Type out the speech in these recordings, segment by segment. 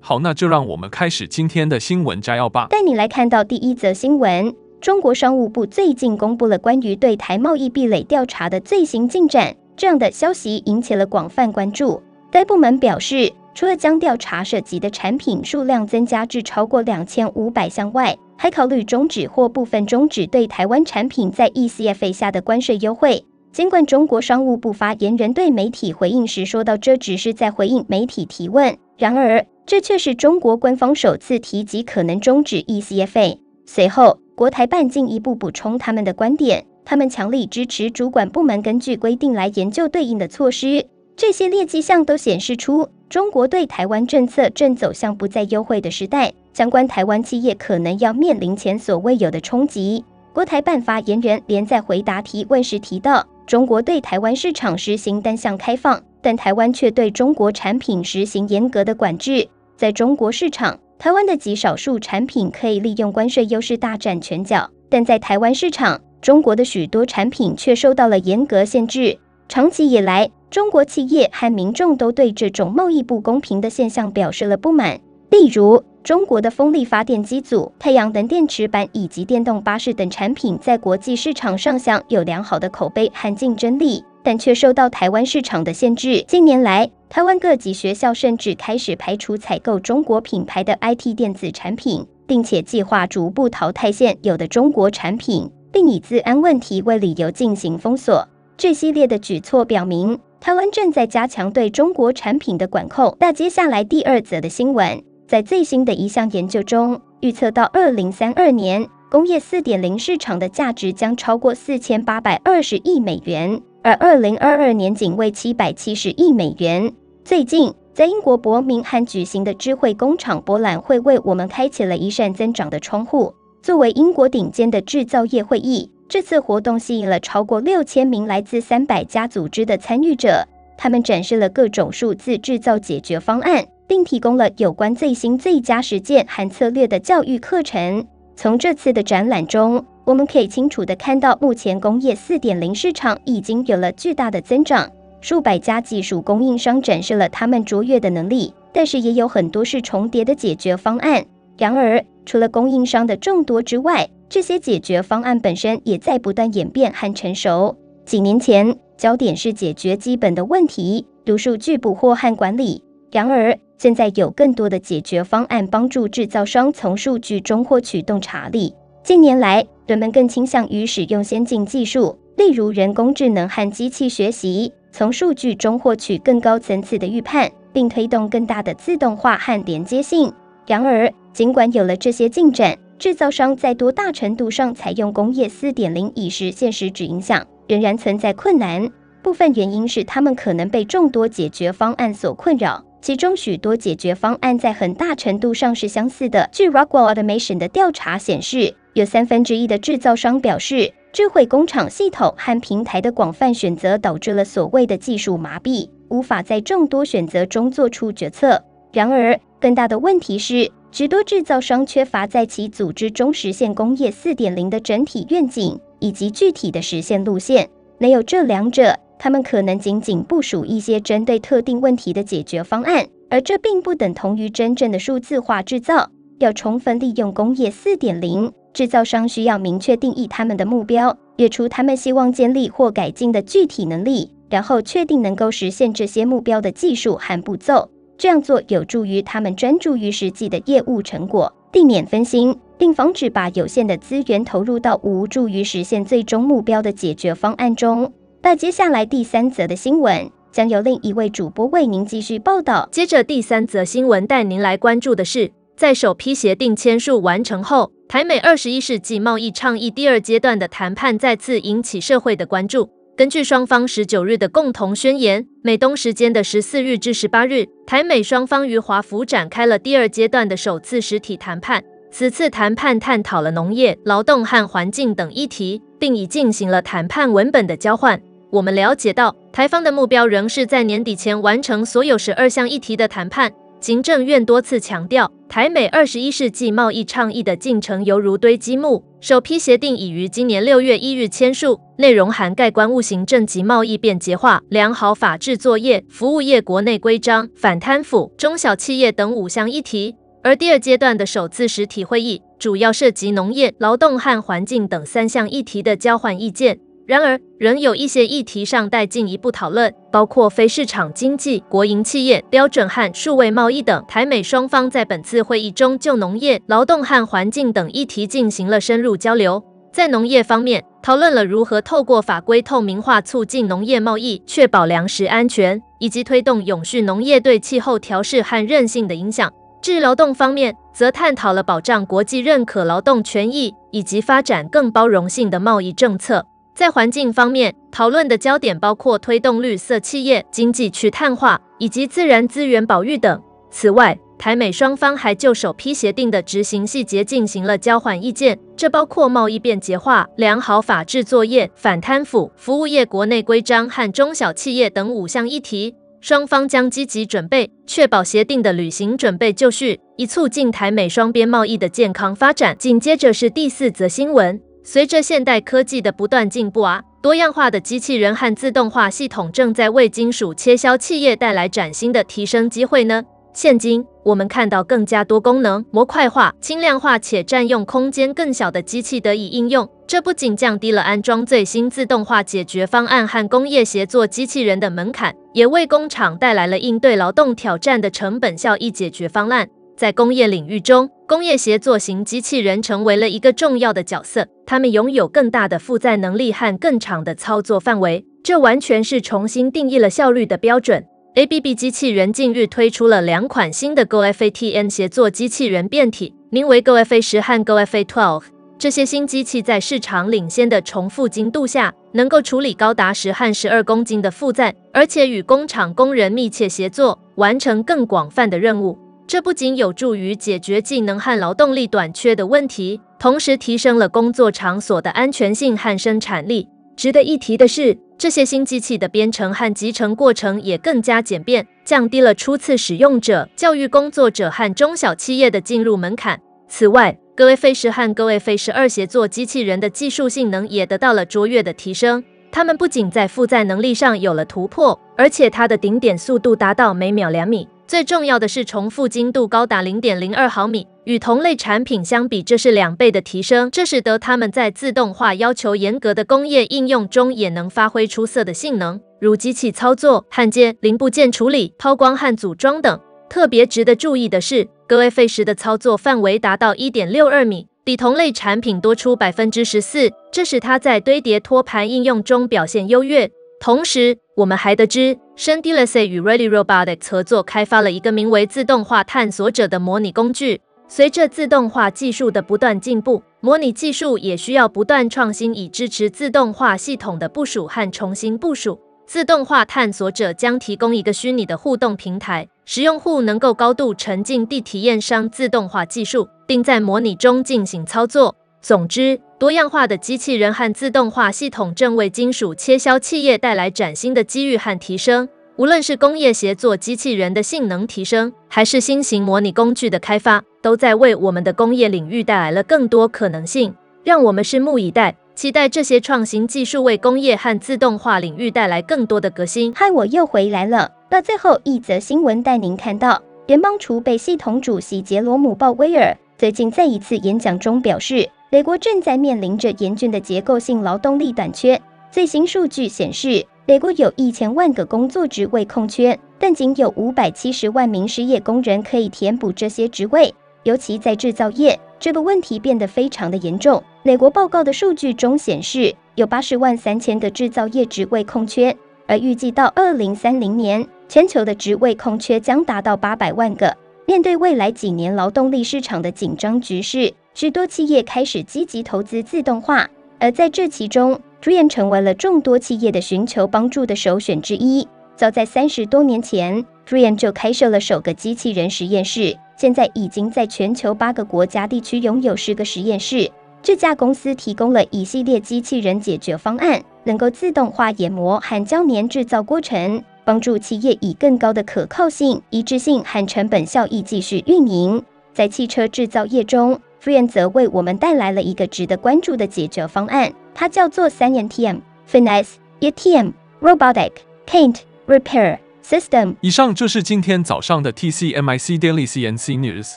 好，那就让我们开始今天的新闻摘要吧。带你来看到第一则新闻：中国商务部最近公布了关于对台贸易壁垒调查的最新进展，这样的消息引起了广泛关注。该部门表示，除了将调查涉及的产品数量增加至超过两千五百项外，还考虑终止或部分终止对台湾产品在 ECFA 下的关税优惠。尽管中国商务部发言人对媒体回应时说到，这只是在回应媒体提问，然而，这却是中国官方首次提及可能终止 ECFA。随后，国台办进一步补充他们的观点，他们强力支持主管部门根据规定来研究对应的措施。这些列迹象都显示出，中国对台湾政策正走向不再优惠的时代，相关台湾企业可能要面临前所未有的冲击。国台办发言人连在回答提问时提到，中国对台湾市场实行单向开放，但台湾却对中国产品实行严格的管制。在中国市场，台湾的极少数产品可以利用关税优势大展拳脚，但在台湾市场，中国的许多产品却受到了严格限制。长期以来，中国企业和民众都对这种贸易不公平的现象表示了不满。例如，中国的风力发电机组、太阳能电池板以及电动巴士等产品在国际市场上享有良好的口碑和竞争力。但却受到台湾市场的限制。近年来，台湾各级学校甚至开始排除采购中国品牌的 IT 电子产品，并且计划逐步淘汰现有的中国产品，并以资安问题为理由进行封锁。这系列的举措表明，台湾正在加强对中国产品的管控。那接下来第二则的新闻，在最新的一项研究中，预测到二零三二年，工业四点零市场的价值将超过四千八百二十亿美元。而二零二二年仅为七百七十亿美元。最近，在英国伯明翰举行的智慧工厂博览会，为我们开启了一扇增长的窗户。作为英国顶尖的制造业会议，这次活动吸引了超过六千名来自三百家组织的参与者。他们展示了各种数字制造解决方案，并提供了有关最新最佳实践和策略的教育课程。从这次的展览中，我们可以清楚地看到，目前工业四点零市场已经有了巨大的增长。数百家技术供应商展示了他们卓越的能力，但是也有很多是重叠的解决方案。然而，除了供应商的众多之外，这些解决方案本身也在不断演变和成熟。几年前，焦点是解决基本的问题，如数据捕获和管理。然而，现在有更多的解决方案帮助制造商从数据中获取洞察力。近年来，人们更倾向于使用先进技术，例如人工智能和机器学习，从数据中获取更高层次的预判，并推动更大的自动化和连接性。然而，尽管有了这些进展，制造商在多大程度上采用工业4.0以实现实只影响，仍然存在困难。部分原因是他们可能被众多解决方案所困扰。其中许多解决方案在很大程度上是相似的。据 Rockwell Automation 的调查显示，有三分之一的制造商表示，智慧工厂系统和平台的广泛选择导致了所谓的技术麻痹，无法在众多选择中做出决策。然而，更大的问题是，许多制造商缺乏在其组织中实现工业4.0的整体愿景以及具体的实现路线。没有这两者，他们可能仅仅部署一些针对特定问题的解决方案，而这并不等同于真正的数字化制造。要充分利用工业4.0，制造商需要明确定义他们的目标，列出他们希望建立或改进的具体能力，然后确定能够实现这些目标的技术和步骤。这样做有助于他们专注于实际的业务成果，避免分心，并防止把有限的资源投入到无助于实现最终目标的解决方案中。那接下来第三则的新闻将由另一位主播为您继续报道。接着第三则新闻带您来关注的是，在首批协定签署完成后，台美二十一世纪贸易倡议第二阶段的谈判再次引起社会的关注。根据双方十九日的共同宣言，美东时间的十四日至十八日，台美双方于华府展开了第二阶段的首次实体谈判。此次谈判探讨了农业、劳动和环境等议题，并已进行了谈判文本的交换。我们了解到，台方的目标仍是在年底前完成所有十二项议题的谈判。行政院多次强调，台美二十一世纪贸易倡议的进程犹如堆积木。首批协定已于今年六月一日签署，内容涵盖关务行政及贸易便捷化、良好法制作业、服务业国内规章、反贪腐、中小企业等五项议题。而第二阶段的首次实体会议，主要涉及农业、劳动和环境等三项议题的交换意见。然而，仍有一些议题尚待进一步讨论，包括非市场经济、国营企业标准和数位贸易等。台美双方在本次会议中就农业、劳动和环境等议题进行了深入交流。在农业方面，讨论了如何透过法规透明化促进农业贸易，确保粮食安全，以及推动永续农业对气候调适和韧性的影响。至劳动方面，则探讨了保障国际认可劳动权益，以及发展更包容性的贸易政策。在环境方面，讨论的焦点包括推动绿色企业、经济去碳化以及自然资源保育等。此外，台美双方还就首批协定的执行细节进行了交换意见，这包括贸易便捷化、良好法制作业、反贪腐、服务业国内规章和中小企业等五项议题。双方将积极准备，确保协定的履行准备就绪，以促进台美双边贸易的健康发展。紧接着是第四则新闻。随着现代科技的不断进步啊，多样化的机器人和自动化系统正在为金属切削企业带来崭新的提升机会呢。现今，我们看到更加多功能、模块化、轻量化且占用空间更小的机器得以应用，这不仅降低了安装最新自动化解决方案和工业协作机器人的门槛，也为工厂带来了应对劳动挑战的成本效益解决方案。在工业领域中，工业协作型机器人成为了一个重要的角色。它们拥有更大的负载能力和更长的操作范围，这完全是重新定义了效率的标准。ABB 机器人近日推出了两款新的 GoFATN 协作机器人变体，名为 GoFA10 和 GoFA12。这些新机器在市场领先的重复精度下，能够处理高达十和十二公斤的负载，而且与工厂工人密切协作，完成更广泛的任务。这不仅有助于解决技能和劳动力短缺的问题，同时提升了工作场所的安全性和生产力。值得一提的是，这些新机器的编程和集成过程也更加简便，降低了初次使用者、教育工作者和中小企业的进入门槛。此外，GoFA10 和 GoFA12 协作机器人的技术性能也得到了卓越的提升。它们不仅在负载能力上有了突破，而且它的顶点速度达到每秒两米。最重要的是，重复精度高达零点零二毫米，与同类产品相比，这是两倍的提升。这使得它们在自动化要求严格的工业应用中也能发挥出色的性能，如机器操作、焊接、零部件处理、抛光和组装等。特别值得注意的是，GoFA10 的操作范围达到一点六二米，比同类产品多出百分之十四，这使它在堆叠托盘应用中表现优越。同时，我们还得知，深 DLSA 与 Ready Robotics 合作开发了一个名为“自动化探索者”的模拟工具。随着自动化技术的不断进步，模拟技术也需要不断创新，以支持自动化系统的部署和重新部署。自动化探索者将提供一个虚拟的互动平台，使用户能够高度沉浸地体验上自动化技术，并在模拟中进行操作。总之，多样化的机器人和自动化系统正为金属切削企业带来崭新的机遇和提升。无论是工业协作机器人的性能提升，还是新型模拟工具的开发，都在为我们的工业领域带来了更多可能性。让我们拭目以待，期待这些创新技术为工业和自动化领域带来更多的革新。嗨，我又回来了。那最后一则新闻带您看到，联邦储备系统主席杰罗姆·鲍威尔最近在一次演讲中表示。美国正在面临着严峻的结构性劳动力短缺。最新数据显示，美国有一千万个工作职位空缺，但仅有五百七十万名失业工人可以填补这些职位。尤其在制造业，这个问题变得非常的严重。美国报告的数据中显示，有八十万三千个制造业职位空缺，而预计到二零三零年，全球的职位空缺将达到八百万个。面对未来几年劳动力市场的紧张局势，许多企业开始积极投资自动化，而在这其中，，Drean 成为了众多企业的寻求帮助的首选之一。早在三十多年前，Drean 就开设了首个机器人实验室，现在已经在全球八个国家地区拥有十个实验室。这家公司提供了一系列机器人解决方案，能够自动化研磨和胶粘制造过程，帮助企业以更高的可靠性、一致性和成本效益继续运营。在汽车制造业中，Trian 则为我们带来了一个值得关注的解决方案，它叫做三 NTM：Finesse、ETM、Robotic、Paint、Repair System。以上就是今天早上的 TCMIC Daily CNC News。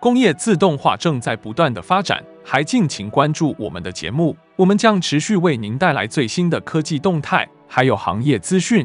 工业自动化正在不断的发展。还敬请关注我们的节目，我们将持续为您带来最新的科技动态，还有行业资讯。